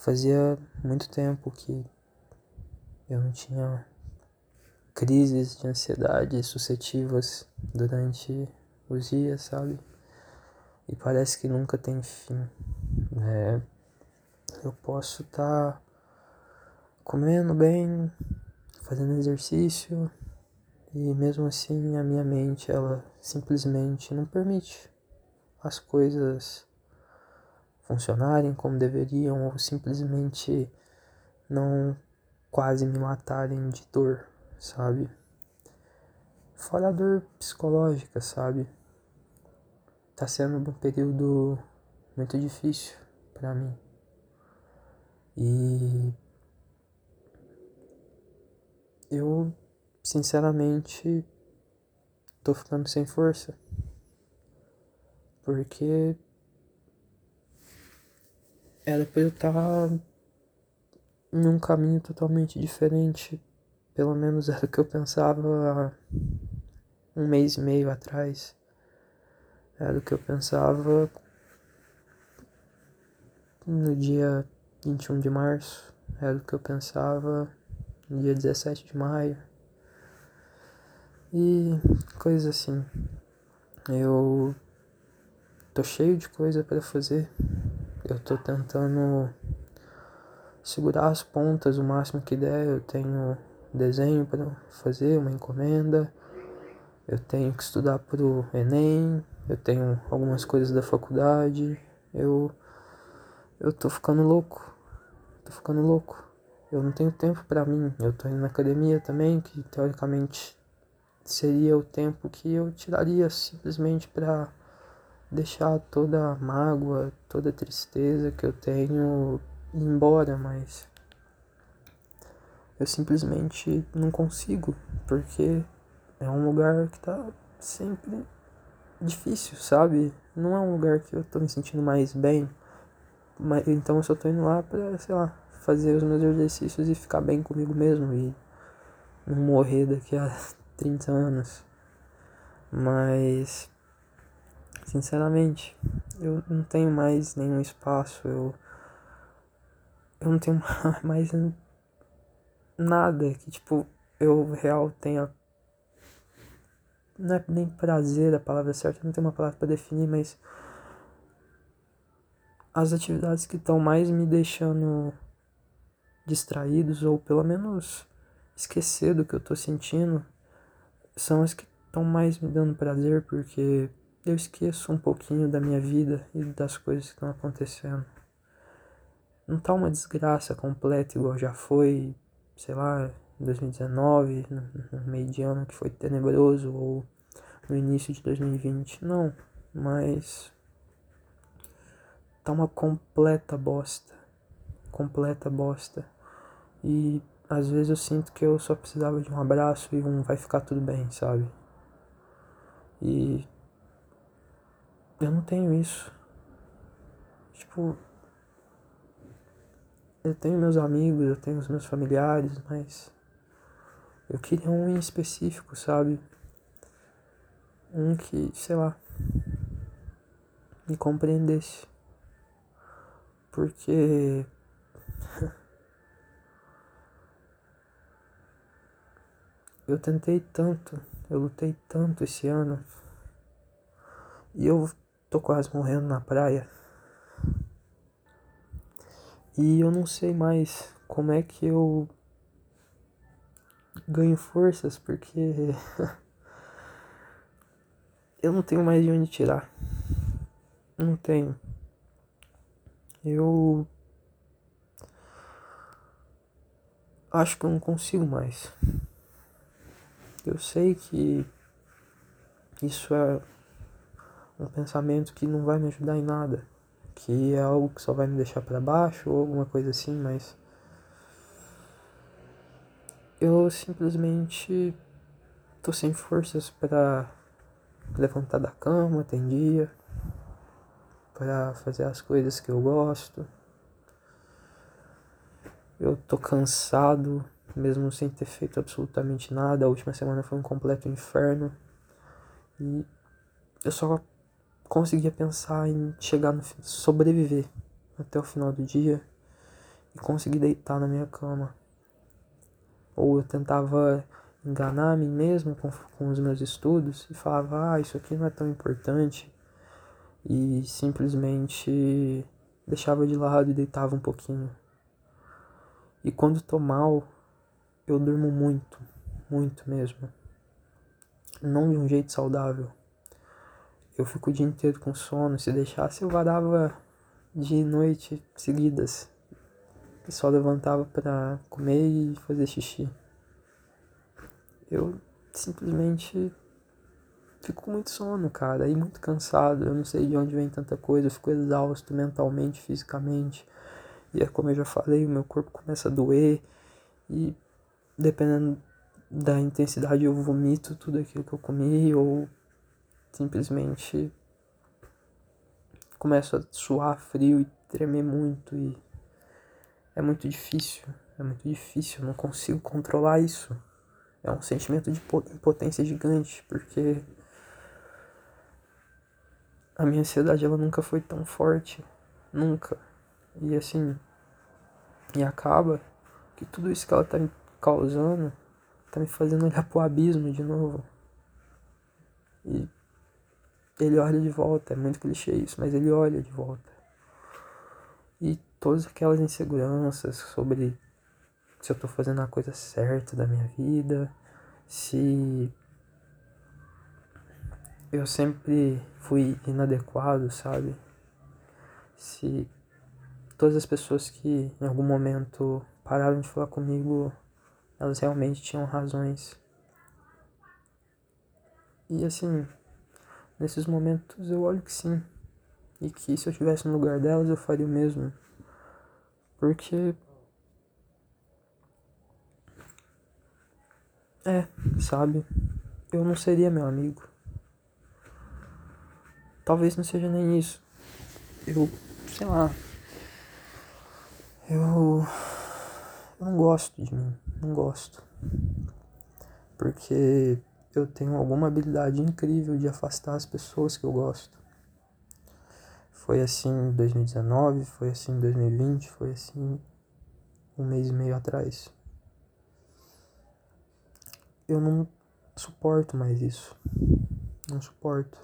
Fazia muito tempo que eu não tinha crises de ansiedade sucessivas durante os dias, sabe? E parece que nunca tem fim. né? eu posso estar tá comendo bem, fazendo exercício e mesmo assim a minha mente ela simplesmente não permite as coisas funcionarem como deveriam ou simplesmente não quase me matarem de dor, sabe? Fora a dor psicológica, sabe? Tá sendo um período muito difícil para mim. E eu, sinceramente, tô ficando sem força. Porque era pra eu estar tá em um caminho totalmente diferente. Pelo menos era o que eu pensava há um mês e meio atrás. Era o que eu pensava no dia 21 de março. Era o que eu pensava no dia 17 de maio. E coisas assim. Eu tô cheio de coisa para fazer. Eu tô tentando segurar as pontas o máximo que der. Eu tenho desenho para fazer, uma encomenda. Eu tenho que estudar pro Enem. Eu tenho algumas coisas da faculdade. Eu eu tô ficando louco. Tô ficando louco. Eu não tenho tempo para mim. Eu tô indo na academia também, que teoricamente seria o tempo que eu tiraria simplesmente para deixar toda a mágoa, toda a tristeza que eu tenho ir embora, mas eu simplesmente não consigo, porque é um lugar que tá sempre difícil, sabe? Não é um lugar que eu tô me sentindo mais bem. Mas, então eu só tô indo lá pra, sei lá, fazer os meus exercícios e ficar bem comigo mesmo e não morrer daqui a 30 anos. Mas Sinceramente, eu não tenho mais nenhum espaço, eu, eu não tenho mais nada que, tipo, eu real tenha. Não é nem prazer a palavra certa, não tem uma palavra para definir, mas. As atividades que estão mais me deixando distraídos, ou pelo menos esquecer do que eu tô sentindo, são as que estão mais me dando prazer, porque eu esqueço um pouquinho da minha vida e das coisas que estão acontecendo. Não tá uma desgraça completa igual já foi, sei lá, em 2019, no meio de ano que foi tenebroso, ou no início de 2020. Não, mas tá uma completa bosta. Completa bosta. E às vezes eu sinto que eu só precisava de um abraço e um vai ficar tudo bem, sabe? E eu não tenho isso. Tipo, eu tenho meus amigos, eu tenho os meus familiares, mas eu queria um em específico, sabe? Um que, sei lá, me compreendesse. Porque eu tentei tanto, eu lutei tanto esse ano. E eu Tô quase morrendo na praia. E eu não sei mais como é que eu ganho forças porque eu não tenho mais de onde tirar. Não tenho. Eu acho que eu não consigo mais. Eu sei que isso é um pensamento que não vai me ajudar em nada, que é algo que só vai me deixar para baixo ou alguma coisa assim, mas eu simplesmente tô sem forças para levantar da cama, tem dia, para fazer as coisas que eu gosto. Eu tô cansado, mesmo sem ter feito absolutamente nada. A última semana foi um completo inferno. E eu só conseguia pensar em chegar no sobreviver até o final do dia e conseguir deitar na minha cama. Ou eu tentava enganar a mim mesmo com, com os meus estudos e falava, ah, isso aqui não é tão importante. E simplesmente deixava de lado e deitava um pouquinho. E quando tô mal, eu durmo muito, muito mesmo. Não de um jeito saudável. Eu fico o dia inteiro com sono. Se deixasse, eu varava de noite seguidas. E só levantava para comer e fazer xixi. Eu simplesmente fico com muito sono, cara, e muito cansado. Eu não sei de onde vem tanta coisa, eu fico exausto mentalmente, fisicamente. E é como eu já falei, o meu corpo começa a doer e dependendo da intensidade eu vomito tudo aquilo que eu comi ou simplesmente começo a suar frio e tremer muito e é muito difícil, é muito difícil, eu não consigo controlar isso. É um sentimento de impotência gigante, porque a minha ansiedade ela nunca foi tão forte, nunca. E assim, e acaba que tudo isso que ela tá me causando tá me fazendo olhar pro abismo de novo. E ele olha de volta, é muito clichê isso, mas ele olha de volta. E todas aquelas inseguranças sobre se eu tô fazendo a coisa certa da minha vida, se eu sempre fui inadequado, sabe? Se todas as pessoas que em algum momento pararam de falar comigo, elas realmente tinham razões. E assim, nesses momentos eu olho que sim. E que se eu estivesse no lugar delas eu faria o mesmo. Porque É, sabe? Eu não seria meu amigo. Talvez não seja nem isso. Eu, sei lá. Eu, eu não gosto de mim. Não gosto. Porque eu tenho alguma habilidade incrível de afastar as pessoas que eu gosto. Foi assim em 2019, foi assim em 2020, foi assim um mês e meio atrás eu não suporto mais isso. Não suporto.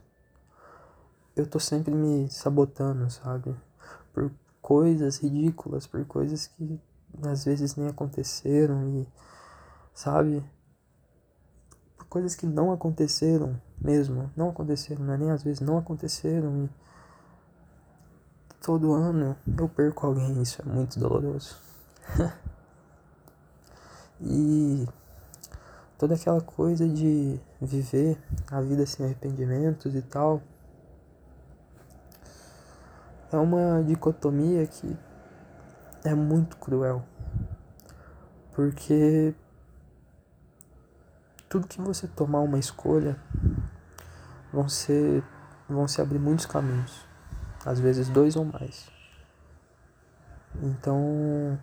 Eu tô sempre me sabotando, sabe? Por coisas ridículas, por coisas que às vezes nem aconteceram e, sabe? Coisas que não aconteceram mesmo. Não aconteceram, não é nem às vezes não aconteceram e todo ano eu perco alguém, isso é muito doloroso. e toda aquela coisa de viver a vida sem arrependimentos e tal. É uma dicotomia que é muito cruel. Porque tudo que você tomar uma escolha vão ser vão se abrir muitos caminhos, às vezes dois ou mais. Então,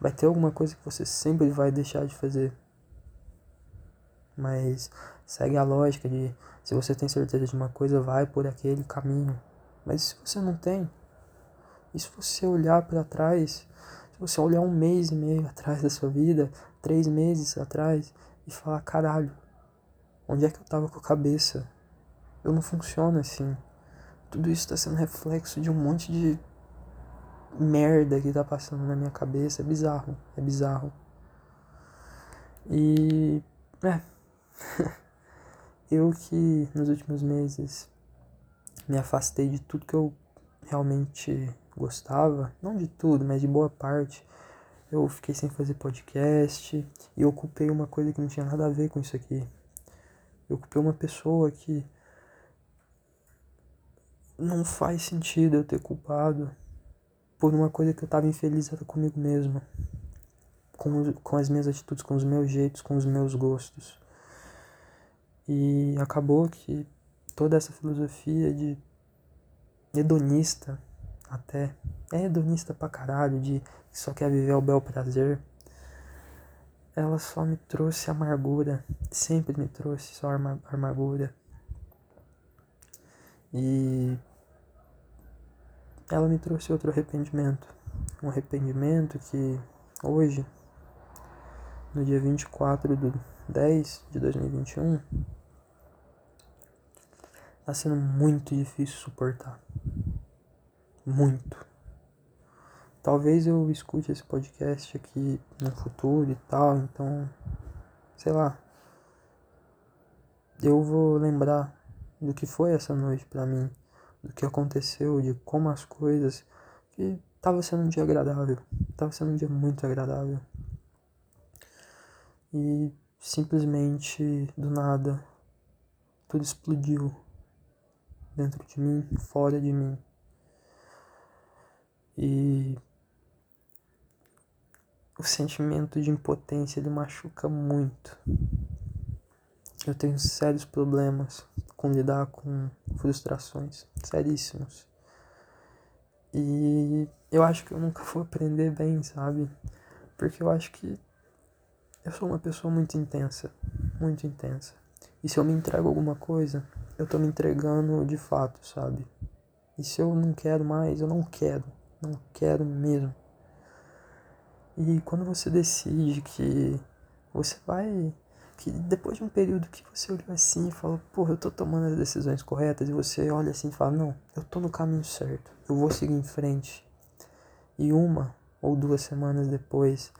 vai ter alguma coisa que você sempre vai deixar de fazer mas segue a lógica de se você tem certeza de uma coisa, vai por aquele caminho. Mas se você não tem, e se você olhar para trás, se você olhar um mês e meio atrás da sua vida, três meses atrás, e falar: caralho, onde é que eu tava com a cabeça? Eu não funciono assim. Tudo isso está sendo reflexo de um monte de merda que tá passando na minha cabeça. É bizarro, é bizarro. E. É, eu que nos últimos meses me afastei de tudo que eu realmente gostava, não de tudo, mas de boa parte. Eu fiquei sem fazer podcast e ocupei uma coisa que não tinha nada a ver com isso aqui. Eu ocupei uma pessoa que não faz sentido eu ter culpado por uma coisa que eu tava infeliz comigo mesmo. Com, com as minhas atitudes, com os meus jeitos, com os meus gostos. E acabou que toda essa filosofia de hedonista, até, é hedonista pra caralho, de que só quer viver o bel prazer, ela só me trouxe amargura, sempre me trouxe só amargura. E ela me trouxe outro arrependimento. um arrependimento que hoje, no dia 24 de 10 de 2021, tá sendo muito difícil suportar. Muito. Talvez eu escute esse podcast aqui no futuro e tal, então, sei lá. Eu vou lembrar do que foi essa noite para mim, do que aconteceu, de como as coisas que tava sendo um dia agradável, tava sendo um dia muito agradável. E simplesmente do nada tudo explodiu dentro de mim, fora de mim. E o sentimento de impotência ele machuca muito. Eu tenho sérios problemas com lidar com frustrações, seríssimos. E eu acho que eu nunca vou aprender bem, sabe? Porque eu acho que eu sou uma pessoa muito intensa, muito intensa. E se eu me entrego alguma coisa, eu tô me entregando de fato, sabe? E se eu não quero mais, eu não quero, não quero mesmo. E quando você decide que você vai. Que depois de um período que você olhou assim e falou, porra, eu tô tomando as decisões corretas, e você olha assim e fala, não, eu tô no caminho certo, eu vou seguir em frente. E uma ou duas semanas depois,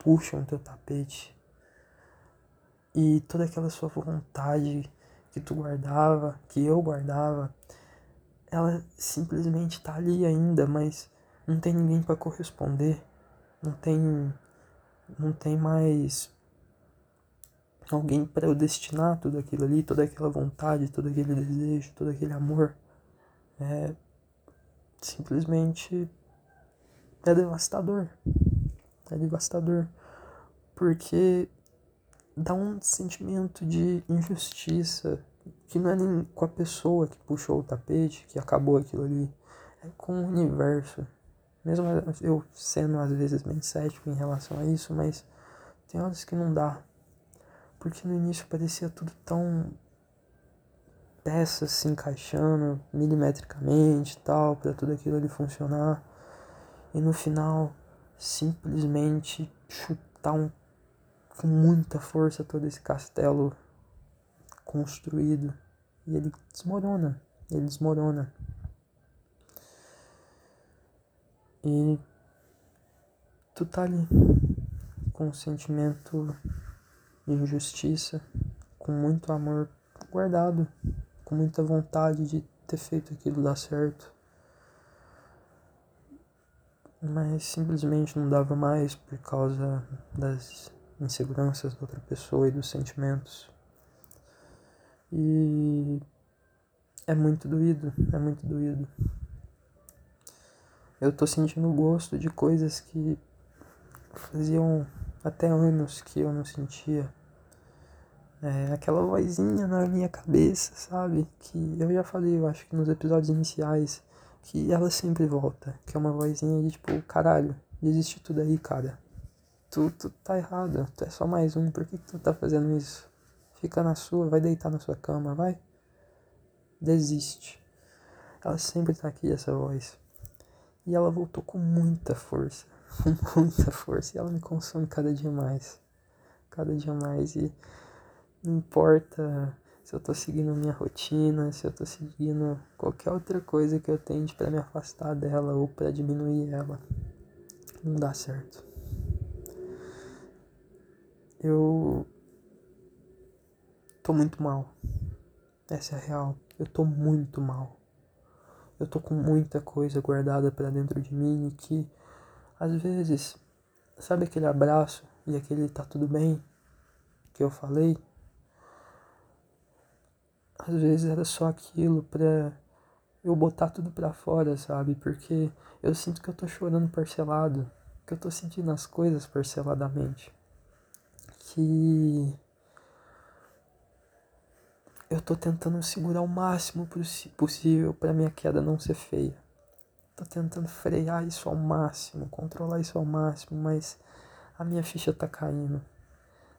puxam teu tapete. E toda aquela sua vontade que tu guardava, que eu guardava, ela simplesmente tá ali ainda, mas não tem ninguém para corresponder não tem não tem mais alguém para eu destinar tudo aquilo ali, toda aquela vontade, todo aquele desejo, todo aquele amor. É simplesmente é devastador. É devastador. Porque dá um sentimento de injustiça que não é nem com a pessoa que puxou o tapete, que acabou aquilo ali, é com o universo. Mesmo eu sendo às vezes bem cético em relação a isso, mas tem horas que não dá. Porque no início parecia tudo tão peças se encaixando milimetricamente e tal, para tudo aquilo ali funcionar. E no final, simplesmente chutar um, com muita força todo esse castelo construído. E ele desmorona. Ele desmorona. E tu tá ali com um sentimento de injustiça, com muito amor guardado, com muita vontade de ter feito aquilo dar certo. Mas simplesmente não dava mais por causa das inseguranças da outra pessoa e dos sentimentos. E é muito doído, é muito doído eu tô sentindo gosto de coisas que faziam até anos que eu não sentia. É, aquela vozinha na minha cabeça, sabe? Que eu já falei, eu acho que nos episódios iniciais, que ela sempre volta. Que é uma vozinha de tipo, caralho, desiste tudo aí, cara. Tu, tu tá errado, tu é só mais um, por que, que tu tá fazendo isso? Fica na sua, vai deitar na sua cama, vai. Desiste. Ela sempre tá aqui, essa voz. E ela voltou com muita força, com muita força. E ela me consome cada dia mais, cada dia mais. E não importa se eu tô seguindo minha rotina, se eu tô seguindo qualquer outra coisa que eu tente para me afastar dela ou para diminuir ela, não dá certo. Eu tô muito mal. Essa é a real. Eu tô muito mal eu tô com muita coisa guardada para dentro de mim e que às vezes, sabe aquele abraço e aquele tá tudo bem que eu falei? Às vezes era só aquilo pra eu botar tudo pra fora, sabe? Porque eu sinto que eu tô chorando parcelado, que eu tô sentindo as coisas parceladamente. Que eu tô tentando segurar o máximo possível para minha queda não ser feia. Tô tentando frear isso ao máximo, controlar isso ao máximo, mas a minha ficha tá caindo.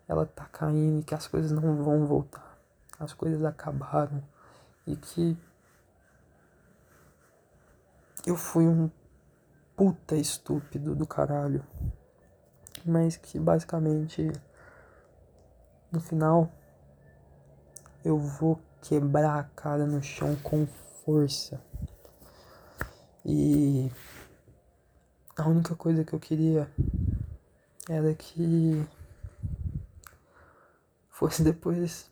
Ela tá caindo e que as coisas não vão voltar. As coisas acabaram e que eu fui um puta estúpido do caralho. Mas que basicamente no final eu vou quebrar a cara no chão com força. E a única coisa que eu queria era que fosse depois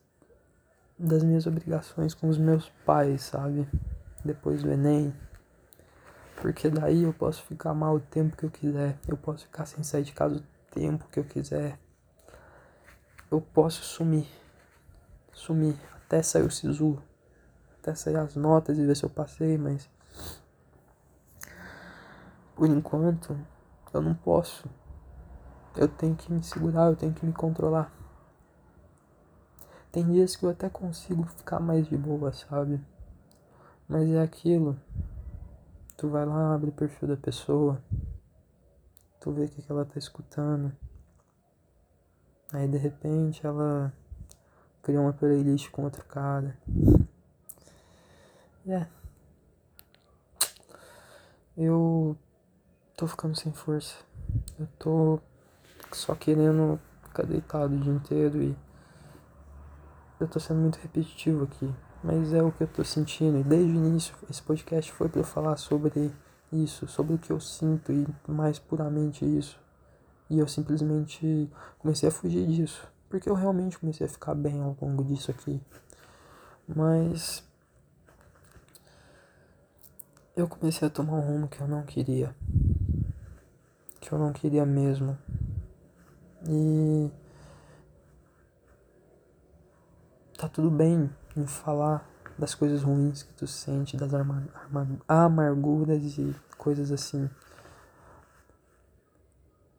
das minhas obrigações com os meus pais, sabe? Depois do Enem. Porque daí eu posso ficar mal o tempo que eu quiser. Eu posso ficar sem sair de casa o tempo que eu quiser. Eu posso sumir. Sumir. Até sair o SISU. Até sair as notas e ver se eu passei, mas. Por enquanto, eu não posso. Eu tenho que me segurar, eu tenho que me controlar. Tem dias que eu até consigo ficar mais de boa, sabe? Mas é aquilo. Tu vai lá, abre o perfil da pessoa. Tu vê o que, que ela tá escutando. Aí de repente ela cria uma playlist com outro cara. É. Eu tô ficando sem força. Eu tô só querendo ficar deitado o dia inteiro e eu tô sendo muito repetitivo aqui, mas é o que eu tô sentindo. E desde o início, esse podcast foi para falar sobre isso, sobre o que eu sinto e mais puramente isso. E eu simplesmente comecei a fugir disso, porque eu realmente comecei a ficar bem ao longo disso aqui. Mas eu comecei a tomar um rumo que eu não queria. Que eu não queria mesmo. E tá tudo bem em falar das coisas ruins que tu sente, das amarguras e coisas assim.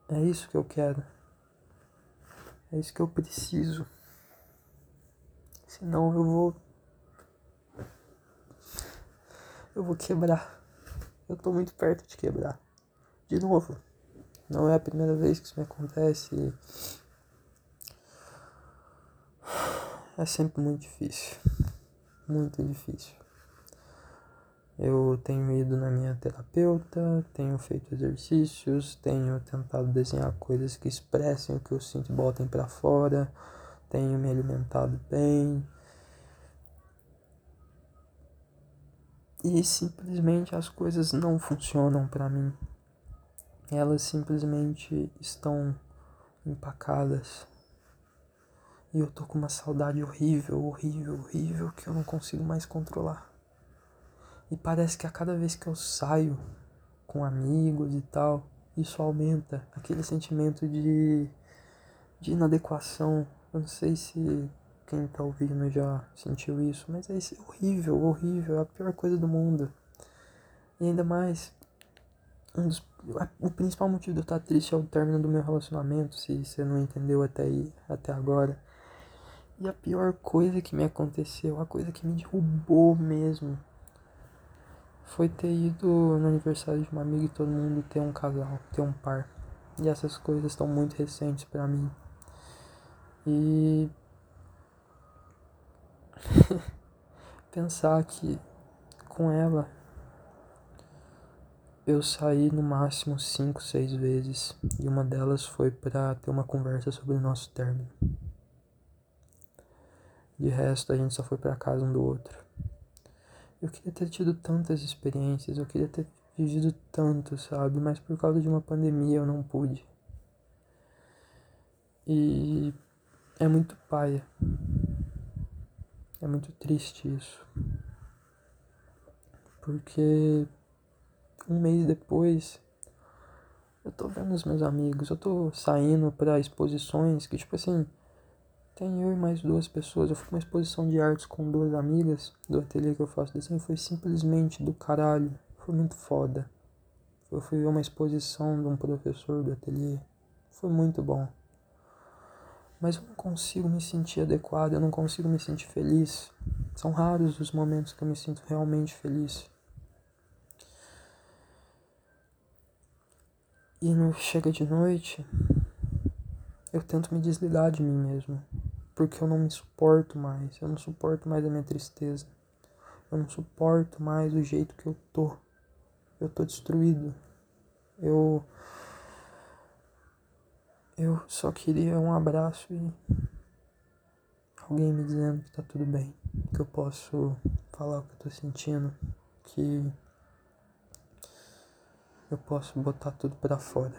É isso que eu quero. É isso que eu preciso. Senão eu vou. Eu vou quebrar. Eu tô muito perto de quebrar. De novo. Não é a primeira vez que isso me acontece. é sempre muito difícil. Muito difícil. Eu tenho ido na minha terapeuta, tenho feito exercícios, tenho tentado desenhar coisas que expressem o que eu sinto e botem para fora, tenho me alimentado bem. E simplesmente as coisas não funcionam para mim. Elas simplesmente estão empacadas. E eu tô com uma saudade horrível, horrível, horrível que eu não consigo mais controlar. E parece que a cada vez que eu saio com amigos e tal, isso aumenta aquele sentimento de, de inadequação. Eu não sei se quem tá ouvindo já sentiu isso, mas é isso, horrível, horrível, é a pior coisa do mundo. E ainda mais, um dos, o principal motivo de eu estar triste é o término do meu relacionamento, se você não entendeu até aí, até agora. E a pior coisa que me aconteceu, a coisa que me derrubou mesmo, foi ter ido no aniversário de uma amiga e todo mundo ter um casal, ter um par. E essas coisas estão muito recentes para mim. E pensar que com ela eu saí no máximo 5, 6 vezes e uma delas foi para ter uma conversa sobre o nosso término. De resto, a gente só foi para casa um do outro. Eu queria ter tido tantas experiências, eu queria ter vivido tanto, sabe? Mas por causa de uma pandemia eu não pude. E é muito paia. É muito triste isso. Porque um mês depois eu tô vendo os meus amigos, eu tô saindo para exposições que tipo assim, tem eu e mais duas pessoas. Eu fui uma exposição de artes com duas amigas do ateliê que eu faço desenho foi simplesmente do caralho. Foi muito foda. Eu fui ver uma exposição de um professor do ateliê. Foi muito bom. Mas eu não consigo me sentir adequado, eu não consigo me sentir feliz. São raros os momentos que eu me sinto realmente feliz. E no chega de noite, eu tento me desligar de mim mesmo porque eu não me suporto mais. Eu não suporto mais a minha tristeza. Eu não suporto mais o jeito que eu tô. Eu tô destruído. Eu. Eu só queria um abraço e. Alguém me dizendo que tá tudo bem. Que eu posso falar o que eu tô sentindo. Que. Eu posso botar tudo pra fora.